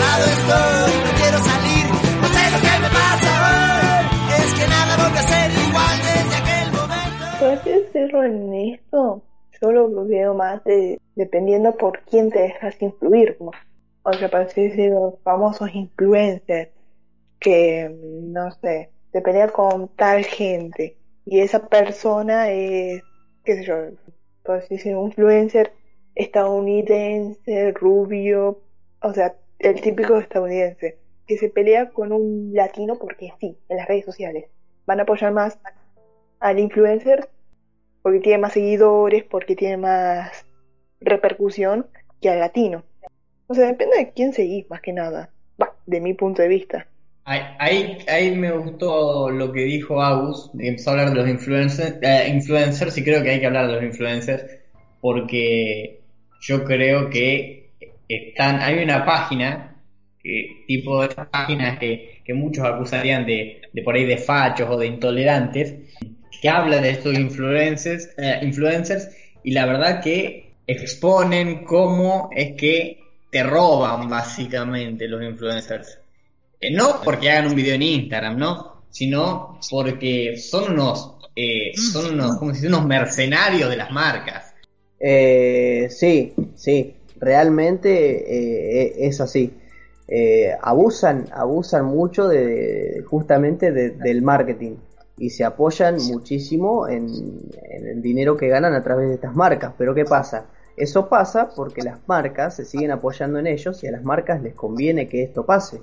encerrado estoy, no quiero salir, no sé lo que me pasa hoy. Es que nada vuelve a ser igual desde aquel momento. Yo lo veo más de, dependiendo por quién te dejas influir. ¿no? O sea, para así decirlo, famosos influencers que, no sé, te pelean con tal gente y esa persona es, qué sé yo, por así decirlo, un influencer estadounidense, rubio, o sea, el típico estadounidense, que se pelea con un latino porque sí, en las redes sociales. Van a apoyar más al influencer porque tiene más seguidores, porque tiene más repercusión que al latino. O sea, depende de quién seguís, más que nada. Va, de mi punto de vista. Ahí, ahí me gustó lo que dijo Agus, empezó a hablar de los influencers, eh, influencers y creo que hay que hablar de los influencers porque yo creo que están, hay una página, que, tipo de páginas que, que muchos acusarían de, de por ahí de fachos o de intolerantes, que hablan de estos influencers, eh, influencers y la verdad que exponen cómo es que te roban básicamente los influencers. Eh, no porque hagan un video en Instagram, ¿no? Sino porque son unos, eh, son unos, como si unos mercenarios de las marcas. Eh, sí, sí, realmente eh, es así. Eh, abusan, abusan mucho de, justamente de- del marketing y se apoyan muchísimo en, en el dinero que ganan a través de estas marcas. Pero ¿qué pasa? Eso pasa porque las marcas se siguen apoyando en ellos y a las marcas les conviene que esto pase.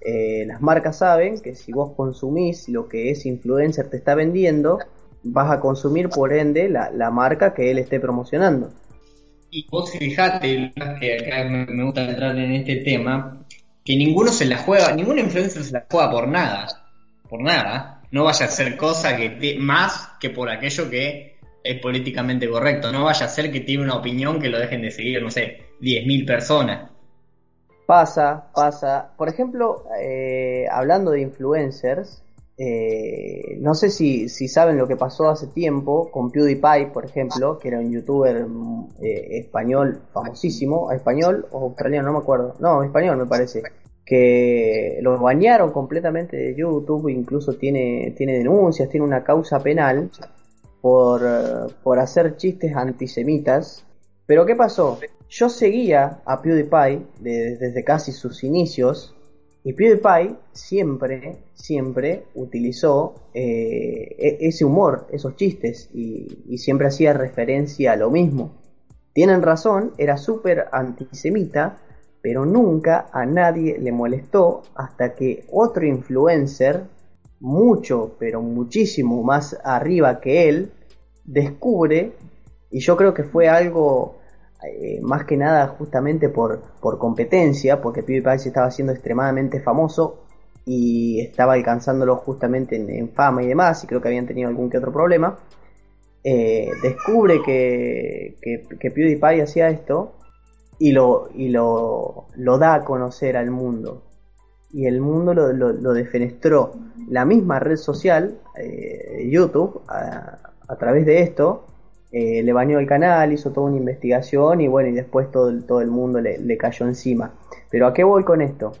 Eh, las marcas saben que si vos consumís lo que ese influencer te está vendiendo, vas a consumir por ende la, la marca que él esté promocionando. Y vos fijate, que acá me, gusta entrar en este tema, que ninguno se la juega, ningún influencer se la juega por nada, por nada. No vaya a ser cosa que te- más que por aquello que es políticamente correcto. No vaya a ser que tiene una opinión que lo dejen de seguir, no sé, 10.000 personas. Pasa, pasa. Por ejemplo, eh, hablando de influencers, eh, no sé si, saben lo que pasó hace tiempo con PewDiePie, por ejemplo, que era un youtuber mm, eh, español famosísimo, español o australiano, no me acuerdo. No, español me parece. Que lo bañaron completamente de YouTube, incluso tiene, tiene denuncias, tiene una causa penal por, por hacer chistes antisemitas. Pero ¿qué pasó? Yo seguía a PewDiePie de- desde casi sus inicios y PewDiePie siempre, siempre utilizó eh, e- ese humor, esos chistes y, y siempre hacía referencia a lo mismo. Tienen razón, era súper antisemita, pero nunca a nadie le molestó hasta que otro influencer, mucho, pero muchísimo más arriba que él, descubre, y yo creo que fue algo eh, más que nada justamente por, por competencia, porque PewDiePie se estaba haciendo extremadamente famoso y estaba alcanzándolo justamente en, fama y demás, y creo que habían tenido algún que otro problema, eh, descubre que, PewDiePie hacía esto y lo, y lo, lo da a conocer al mundo. Y el mundo lo, lo, defenestró. La misma red social, eh, YouTube, a través de esto, eh, le bañó el canal, hizo toda una investigación y bueno, y después todo, todo el mundo le, le cayó encima. Pero ¿a qué voy con esto?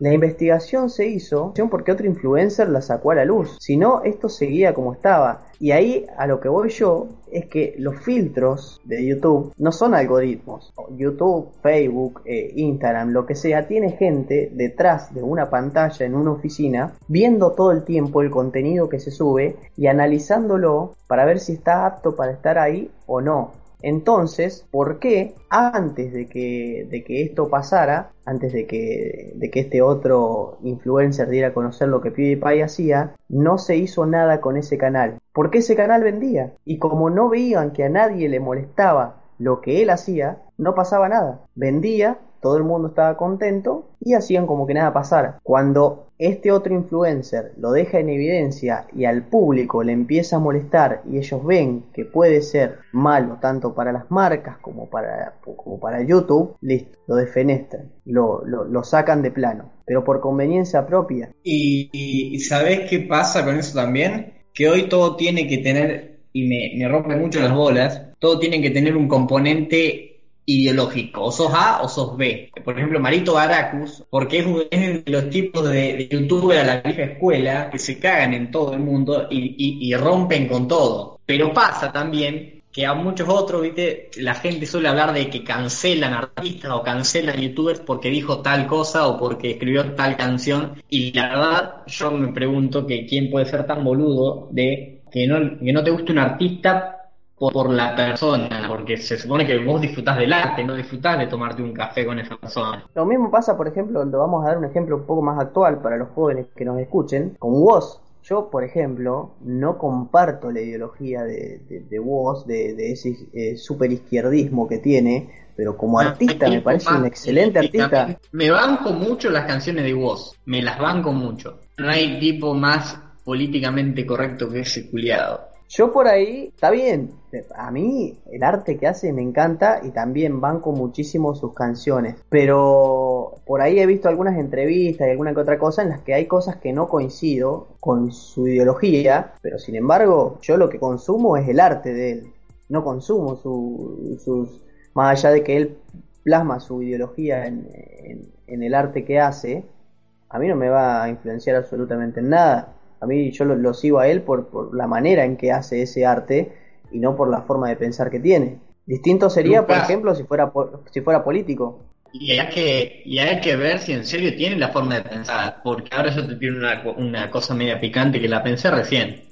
La investigación se hizo porque otro influencer la sacó a la luz. Si no, esto seguía como estaba. Y ahí a lo que voy yo es que los filtros de YouTube no son algoritmos. YouTube, Facebook, eh, Instagram, lo que sea, tiene gente detrás de una pantalla en una oficina viendo todo el tiempo el contenido que se sube y analizándolo para ver si está apto para estar ahí o no. Entonces, ¿por qué antes de que, de que esto pasara, antes de que, de que este otro influencer diera a conocer lo que PewDiePie hacía, no se hizo nada con ese canal? Porque ese canal vendía. Y como no veían que a nadie le molestaba lo que él hacía, no pasaba nada. Vendía, todo el mundo estaba contento y hacían como que nada pasara. Cuando este otro influencer lo deja en evidencia y al público le empieza a molestar y ellos ven que puede ser malo tanto para las marcas como para, como para YouTube, listo, lo defenestran, lo, lo, sacan de plano, pero por conveniencia propia. Y, y, ¿sabés qué pasa con eso también? Que hoy todo tiene que tener, y me, me rompe mucho las bolas, todo tiene que tener un componente ideológico, o sos A o sos B. Por ejemplo, Marito Baracus, porque es, un- es de los tipos de, de youtuber a la vieja escuela que se cagan en todo el mundo y, y- y rompen con todo. Pero pasa también que a muchos otros, viste, la gente suele hablar de que cancelan artistas o cancelan youtubers porque dijo tal cosa o porque escribió tal canción. Y la verdad, yo me pregunto que quién puede ser tan boludo de que no, que no te guste un artista por, por la persona, porque se supone que vos disfrutás del arte, no disfrutás de tomarte un café con esa persona. Lo mismo pasa, por ejemplo, lo vamos a dar un ejemplo un poco más actual para los jóvenes que nos escuchen, con Woz. Yo, por ejemplo, no comparto la ideología de, de, de Woz, de, de ese eh, super izquierdismo que tiene, pero como artista me parece un excelente artista. Me banco mucho las canciones de Woz, me las banco mucho. No hay tipo más políticamente correcto que ese culiado. Yo por ahí, está bien, a mí el arte que hace me encanta y también banco muchísimo sus canciones, pero por ahí he visto algunas entrevistas y alguna que otra cosa en las que hay cosas que no coincido con su ideología, pero sin embargo yo lo que consumo es el arte de él, no consumo su- sus, más allá de que él plasma su ideología en, en- en el arte que hace, a mí no me va a influenciar absolutamente en nada. A mí yo lo, lo sigo a él por, por la manera en que hace ese arte y no por la forma de pensar que tiene. Distinto sería, por ejemplo, si fuera si fuera político. Y hay que, y hay que ver si en serio tiene la forma de pensar, porque ahora yo te tiene una, una cosa media picante que la pensé recién.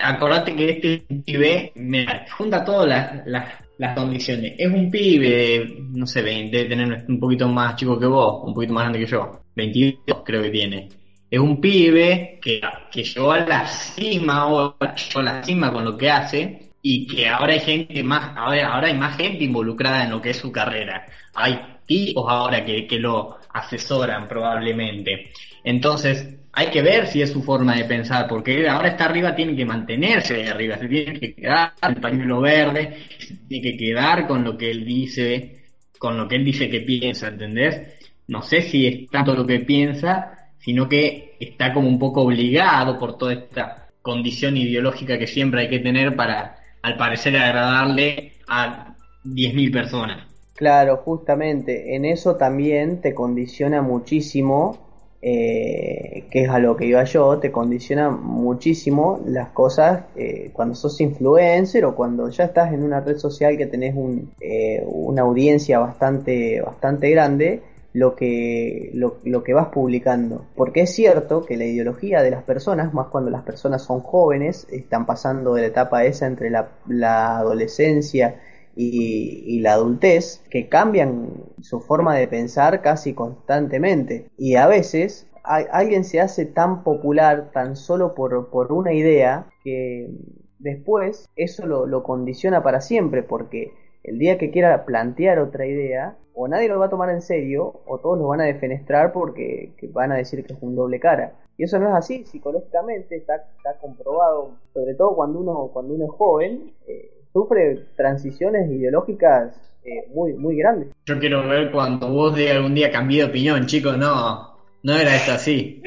Acordate que este pibe, mira, junta todas las, las, las condiciones. Es un pibe, de, no sé, de, de tener un poquito más chico que vos, un poquito más grande que yo. 22 creo que tiene. Es un pibe que, que llegó a la cima a la cima con lo que hace y que ahora hay gente más, ahora, ahora hay más gente involucrada en lo que es su carrera. Hay tipos ahora que, que lo asesoran probablemente. Entonces, hay que ver si es su forma de pensar, porque ahora está arriba, tiene que mantenerse arriba, se tiene que quedar el pañuelo verde, se tiene que quedar con lo que él dice, con lo que él dice que piensa, ¿entendés? No sé si es tanto lo que piensa, sino que está como un poco obligado por toda esta condición ideológica que siempre hay que tener para, al parecer, agradarle a 10.000 personas. Claro, justamente, en eso también te condiciona muchísimo, eh, que es a lo que iba yo, te condiciona muchísimo las cosas eh, cuando sos influencer o cuando ya estás en una red social que tenés un, eh, una audiencia bastante, bastante grande, lo que, lo, que vas publicando. Porque es cierto que la ideología de las personas, más cuando las personas son jóvenes, están pasando de la etapa esa entre la, adolescencia y, la adultez, que cambian su forma de pensar casi constantemente. Y a veces alguien se hace tan popular tan solo por, por una idea que después eso lo, lo condiciona para siempre, porque el día que quiera plantear otra idea, o nadie lo va a tomar en serio, o todos lo van a defenestrar porque que van a decir que es un doble cara. Y eso no es así, psicológicamente está, comprobado, sobre todo cuando uno, cuando uno es joven, eh, sufre transiciones ideológicas eh, muy, muy grandes. Yo quiero ver cuando vos de algún día cambié de opinión, chicos, no, no era esto así.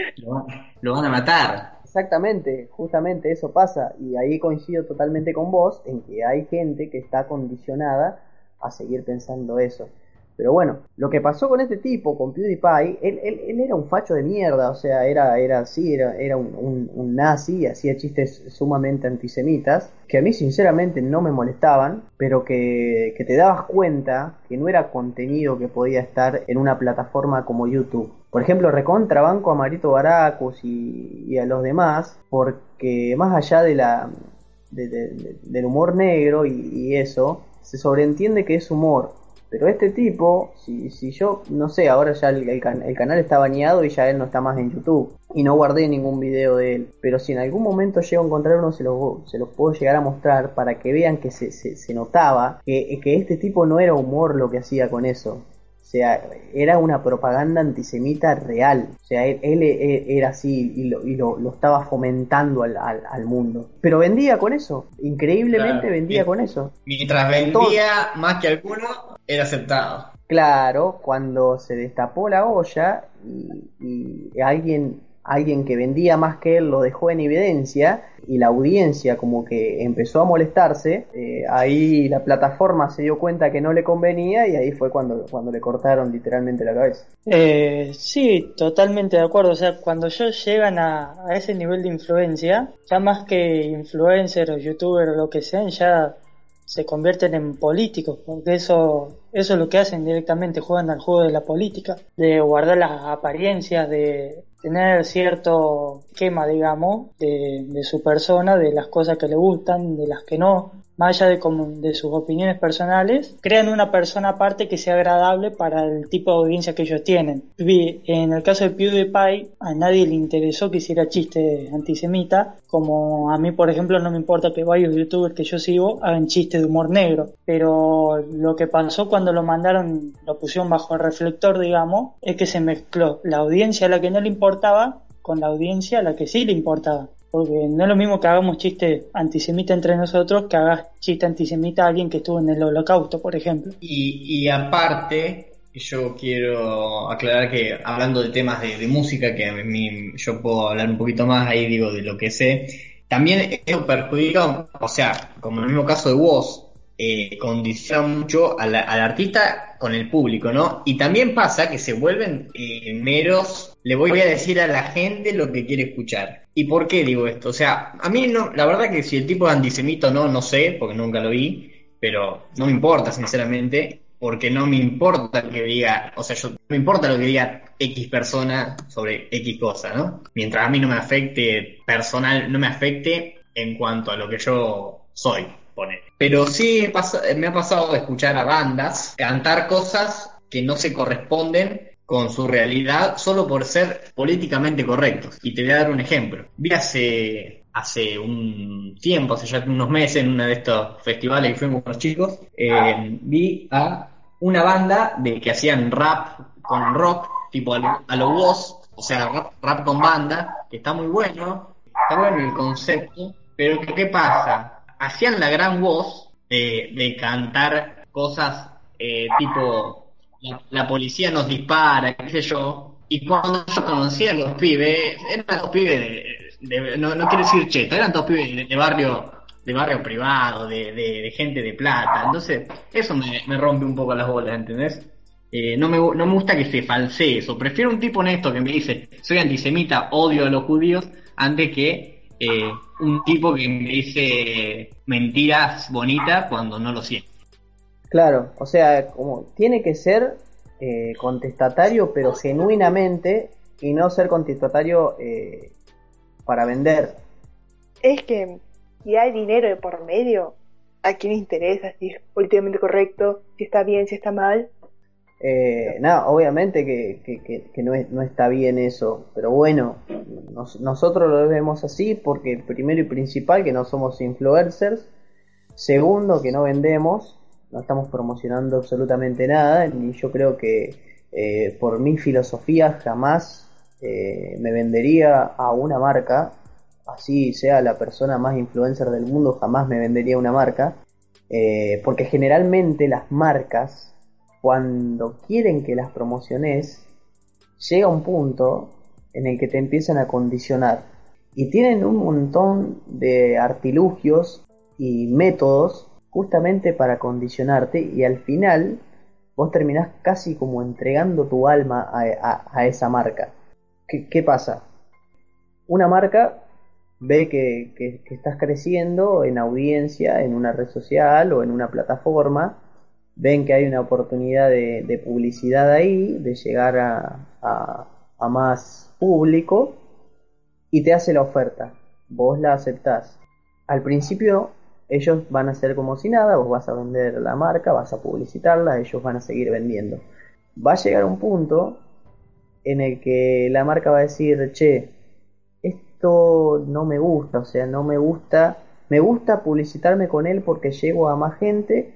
Lo van a matar. Exactamente, justamente eso pasa y ahí coincido totalmente con vos en que hay gente que está condicionada a seguir pensando eso. Pero bueno, lo que pasó con este tipo, con PewDiePie, él, él, él era un facho de mierda, o sea, era, era así, era, era un, nazi, hacía chistes sumamente antisemitas, que a mí sinceramente no me molestaban, pero que, que te dabas cuenta que no era contenido que podía estar en una plataforma como YouTube. Por ejemplo, recontrabanco a Marito Baracus y, y a los demás, porque más allá de la, de- del humor negro y, y eso, se sobreentiende que es humor. Pero este tipo, si, si yo, no sé, ahora ya el, el can- el canal está baneado y ya él no está más en YouTube. Y no guardé ningún video de él. Pero si en algún momento llego a encontrar uno, se los, se los puedo llegar a mostrar para que vean que se, se, se notaba que, que este tipo no era humor lo que hacía con eso. O sea, era una propaganda antisemita real. O sea, él, él, él era así y, lo, y lo, lo estaba fomentando al, al, al mundo. Pero vendía con eso. Increíblemente Claro. vendía con eso. Mientras vendía más que alguno, era aceptado. Claro, cuando se destapó la olla y, y alguien alguien que vendía más que él lo dejó en evidencia y la audiencia como que empezó a molestarse, eh, ahí la plataforma se dio cuenta que no le convenía y ahí fue cuando, cuando le cortaron literalmente la cabeza. Eh, sí, totalmente de acuerdo. O sea, cuando ellos llegan a, a ese nivel de influencia, ya más que influencer o youtuber o lo que sean, ya se convierten en políticos, porque eso, eso es lo que hacen directamente, juegan al juego de la política, de guardar las apariencias, de tener cierto esquema, digamos, de, de su persona, de las cosas que le gustan, de las que no, más de, sus opiniones personales, crean una persona aparte que sea agradable para el tipo de audiencia que ellos tienen. En el caso de PewDiePie, a nadie le interesó que hiciera chiste antisemita, como a mí, por ejemplo, no me importa que varios youtubers que yo sigo hagan chistes de humor negro, pero lo que pasó cuando lo mandaron, lo pusieron bajo el reflector, digamos, es que se mezcló la audiencia a la que no le importaba con la audiencia a la que sí le importaba. Porque no es lo mismo que hagamos chiste antisemita entre nosotros que hagas chiste antisemita a alguien que estuvo en el holocausto, por ejemplo. Y, y aparte, yo quiero aclarar que hablando de temas de, música, que a yo puedo hablar un poquito más ahí, digo, de lo que sé, también eso perjudica, o sea, como en el mismo caso de Woz, eh, condiciona mucho al, artista con el público, ¿no? Y también pasa que se vuelven eh, meros, le voy a decir a la gente lo que quiere escuchar. ¿Y por qué digo esto? O sea, a mí no, la verdad que si el tipo es antisemita o no, no sé, porque nunca lo vi, pero no me importa, sinceramente, porque no me importa que diga, o sea, yo no me importa lo que diga X persona sobre X cosa, ¿no? Mientras a mí no me afecte personal, no me afecte en cuanto a lo que yo soy. Poner. Pero sí me ha pasado de escuchar a bandas cantar cosas que no se corresponden con su realidad solo por ser políticamente correctos. Y te voy a dar un ejemplo. Vi hace, hace un tiempo, hace ya unos meses, en uno de estos festivales que fuimos con los chicos, eh, vi a una banda de que hacían rap con rock, tipo a lo, a lo Woz, o sea, rap, rap con banda, que está muy bueno, está bueno el concepto, pero ¿qué pasa? Hacían la gran voz de, de cantar cosas eh, tipo la, policía nos dispara, qué sé yo, y cuando yo conocía a los pibes, eran dos pibes de, no, no quiero decir cheto, eran dos pibes de, de barrio de barrio privado, de, de, gente de plata, entonces eso me, me, rompe un poco las bolas, ¿entendés? Eh, no, me, no me gusta que se falsee eso, prefiero un tipo honesto que me dice, soy antisemita, odio a los judíos, antes que eh, un tipo que me dice mentiras bonitas cuando no lo siente. Claro, o sea, como tiene que ser eh, contestatario, pero genuinamente, y no ser contestatario eh, para vender. Es que si hay dinero de por medio, ¿a quién le interesa si es políticamente correcto, si está bien, si está mal? Eh, nada, obviamente que, que, que, no, es, no, está bien eso, pero bueno, nos, nosotros lo vemos así porque primero y principal que no somos influencers, segundo que no vendemos, no estamos promocionando absolutamente nada y yo creo que eh, por mi filosofía jamás eh, me vendería a una marca, así sea la persona más influencer del mundo, jamás me vendería una marca, porque generalmente las marcas cuando quieren que las promociones, llega un punto en el que te empiezan a condicionar. Y tienen un montón de artilugios y métodos justamente para condicionarte y al final vos terminás casi como entregando tu alma a, esa marca. ¿Qué, ¿Qué, pasa? Una marca ve que estás creciendo en audiencia, en una red social o en una plataforma ven que hay una oportunidad de, publicidad ahí, de llegar a, a, a, más público y te hace la oferta. Vos la aceptás. Al principio ellos van a hacer como si nada, vos vas a vender la marca, vas a publicitarla, ellos van a seguir vendiendo. Va a llegar un punto en el que la marca va a decir, che, esto no me gusta, o sea, no me gusta, me gusta publicitarme con él porque llego a más gente,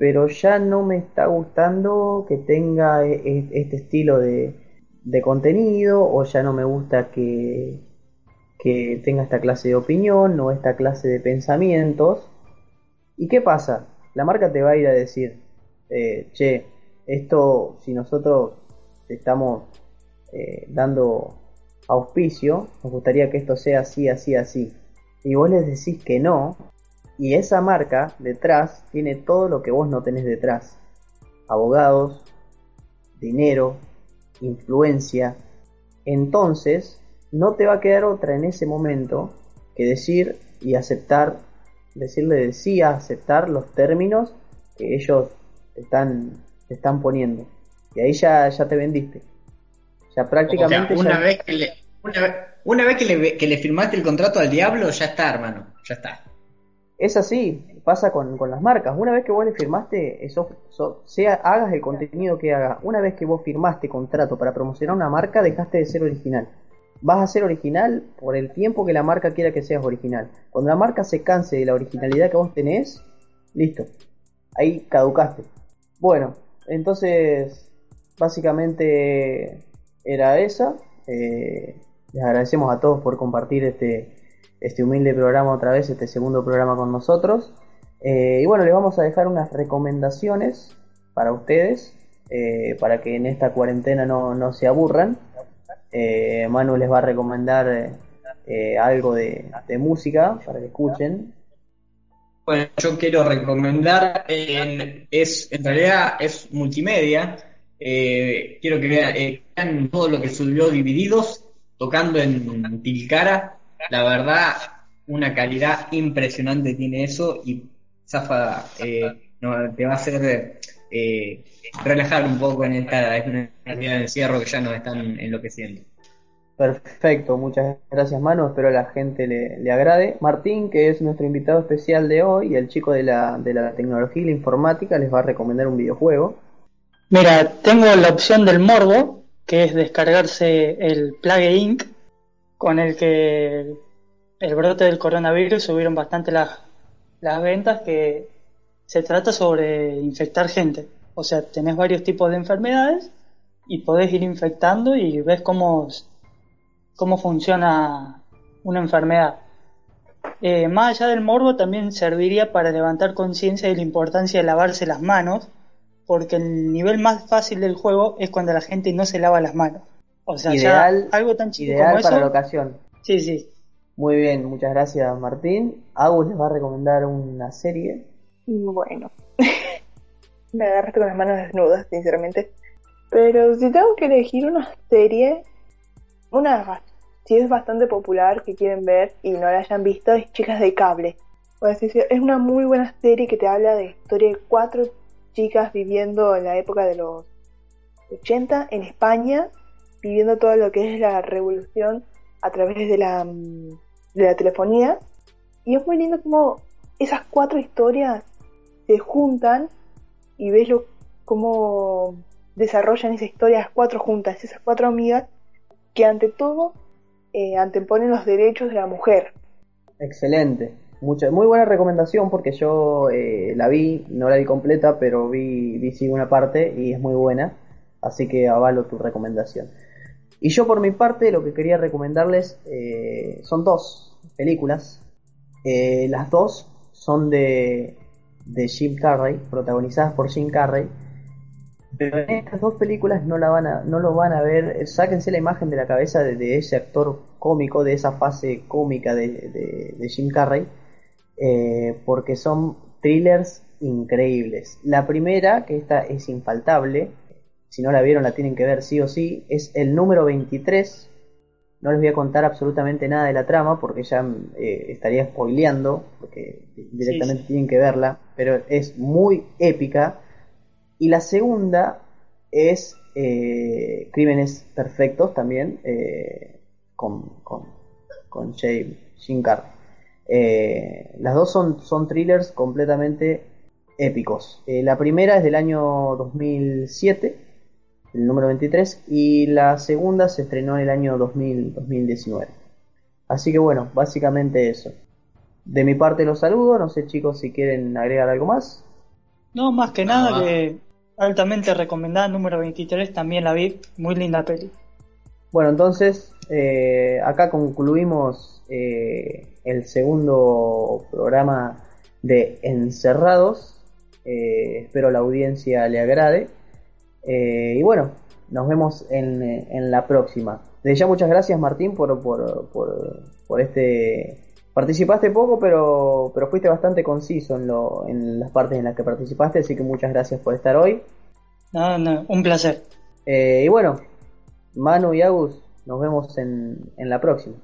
pero ya no me está gustando que tenga este estilo de, contenido o ya no me gusta que, que, tenga esta clase de opinión o esta clase de pensamientos. ¿Y qué pasa? La marca te va a ir a decir, eh, che, esto si nosotros estamos eh, dando auspicio, nos gustaría que esto sea así, así, así. Y vos les decís que no, y esa marca detrás tiene todo lo que vos no tenés detrás. Abogados, dinero, influencia. Entonces, no te va a quedar otra en ese momento que decir y aceptar, decirle de sí a aceptar los términos que ellos están, están poniendo. Y ahí ya, ya te vendiste. Ya prácticamente... una, ya- Vez que le, una, vez- una vez que le, que le firmaste el contrato al diablo, ya está, hermano. Ya está. Es así, pasa con, con las marcas. Una vez que vos le firmaste, eso, so- sea hagas el contenido que hagas, una vez que vos firmaste contrato para promocionar una marca, dejaste de ser original. Vas a ser original por el tiempo que la marca quiera que seas original. Cuando la marca se canse de la originalidad que vos tenés, listo. Ahí caducaste. Bueno, entonces, básicamente era esa. Eh, les agradecemos a todos por compartir este, este humilde programa otra vez, este segundo programa con nosotros. Eh, y bueno, les vamos a dejar unas recomendaciones para ustedes, eh, para que en esta cuarentena no, no se aburran. Eh, Manu les va a recomendar algo de, de música para que escuchen. Bueno, yo quiero recomendar, en- es, en realidad es multimedia. Quiero que vean, vean todo lo que subió Divididos, tocando en Tilcara. La verdad, una calidad impresionante tiene eso y Zafa eh, no, te va a hacer eh, relajar un poco en esta, en una vida de encierro que ya nos están enloqueciendo. Perfecto, muchas gracias Manu, espero a la gente le, le agrade. Martín, que es nuestro invitado especial de hoy, y el chico de la, de la tecnología y la informática, les va a recomendar un videojuego. Mira, tengo la opción del morbo, que es descargarse el Plague Inc., con el que el, brote del coronavirus subieron bastante las, las ventas, que se trata sobre infectar gente. O sea, tenés varios tipos de enfermedades y podés ir infectando y ves cómo, cómo funciona una enfermedad. Eh, más allá del morbo, también serviría para levantar conciencia de la importancia de lavarse las manos, porque el nivel más fácil del juego es cuando la gente no se lava las manos. O sea, Ideal- ya algo tan chico Ideal como para eso. la ocasión. Sí, sí. Muy bien, muchas gracias Martín. Agus les va a recomendar una serie. Bueno, me agarraste con las manos desnudas, sinceramente. Pero si tengo que elegir una serie, una si es bastante popular que quieren ver y no la hayan visto, es Chicas de Cable. Es una muy buena serie que te habla de historia de cuatro chicas viviendo en la época de los 80 en España, viviendo todo lo que es la revolución a través de la, mm, de la telefonía. Y es muy lindo como esas cuatro historias se juntan y ves lo, cómo desarrollan esa historia las cuatro juntas, esas cuatro amigas que ante todo eh, anteponen los derechos de la mujer. Excelente. Mucha, muy buena recomendación porque yo eh, la vi, no la vi completa, pero vi, vi sí una parte y es muy buena. Así que avalo tu recomendación. Y yo por mi parte lo que quería recomendarles eh, son dos películas. Eh, las dos son de, de Jim Carrey, protagonizadas por Jim Carrey. Pero en estas dos películas no, la van a, no lo van a ver. Sáquense la imagen de la cabeza de, ese actor cómico, de esa fase cómica de Jim Carrey, eh, porque son thrillers increíbles. La primera, que esta es infaltable, si no la vieron la tienen que ver sí o sí, es el número 23. No les voy a contar absolutamente nada de la trama porque ya eh, estaría spoileando, porque directamente sí. tienen que verla, pero es muy épica. Y la segunda es eh, Crímenes Perfectos también, eh, con, con, con Jay- Jim Carrey. Las dos son, son thrillers completamente épicos. La primera es del año 2007, el número 23, y la segunda se estrenó en el año 2000, 2019. Así que bueno, básicamente eso. De mi parte los saludo, no sé chicos si quieren agregar algo más. No, más que nada que altamente recomendada, número 23, también la vi, muy linda peli. Bueno, entonces eh, acá concluimos eh, el segundo programa de Encerrados. Eh, espero la audiencia le agrade. Eh, y bueno, nos vemos en, en la próxima. Desde ya muchas gracias Martín por, por, por, por este... Participaste poco, pero, pero fuiste bastante conciso en, lo, en las partes en las que participaste, así que muchas gracias por estar hoy. No, no, un placer. Eh, y bueno, Manu y Agus, nos vemos en, en la próxima.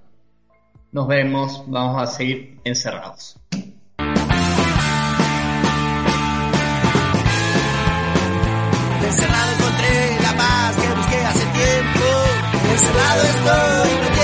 Nos vemos, vamos a seguir encerrados. Encerrado encontré la paz que busqué hace tiempo. Encerrado estoy.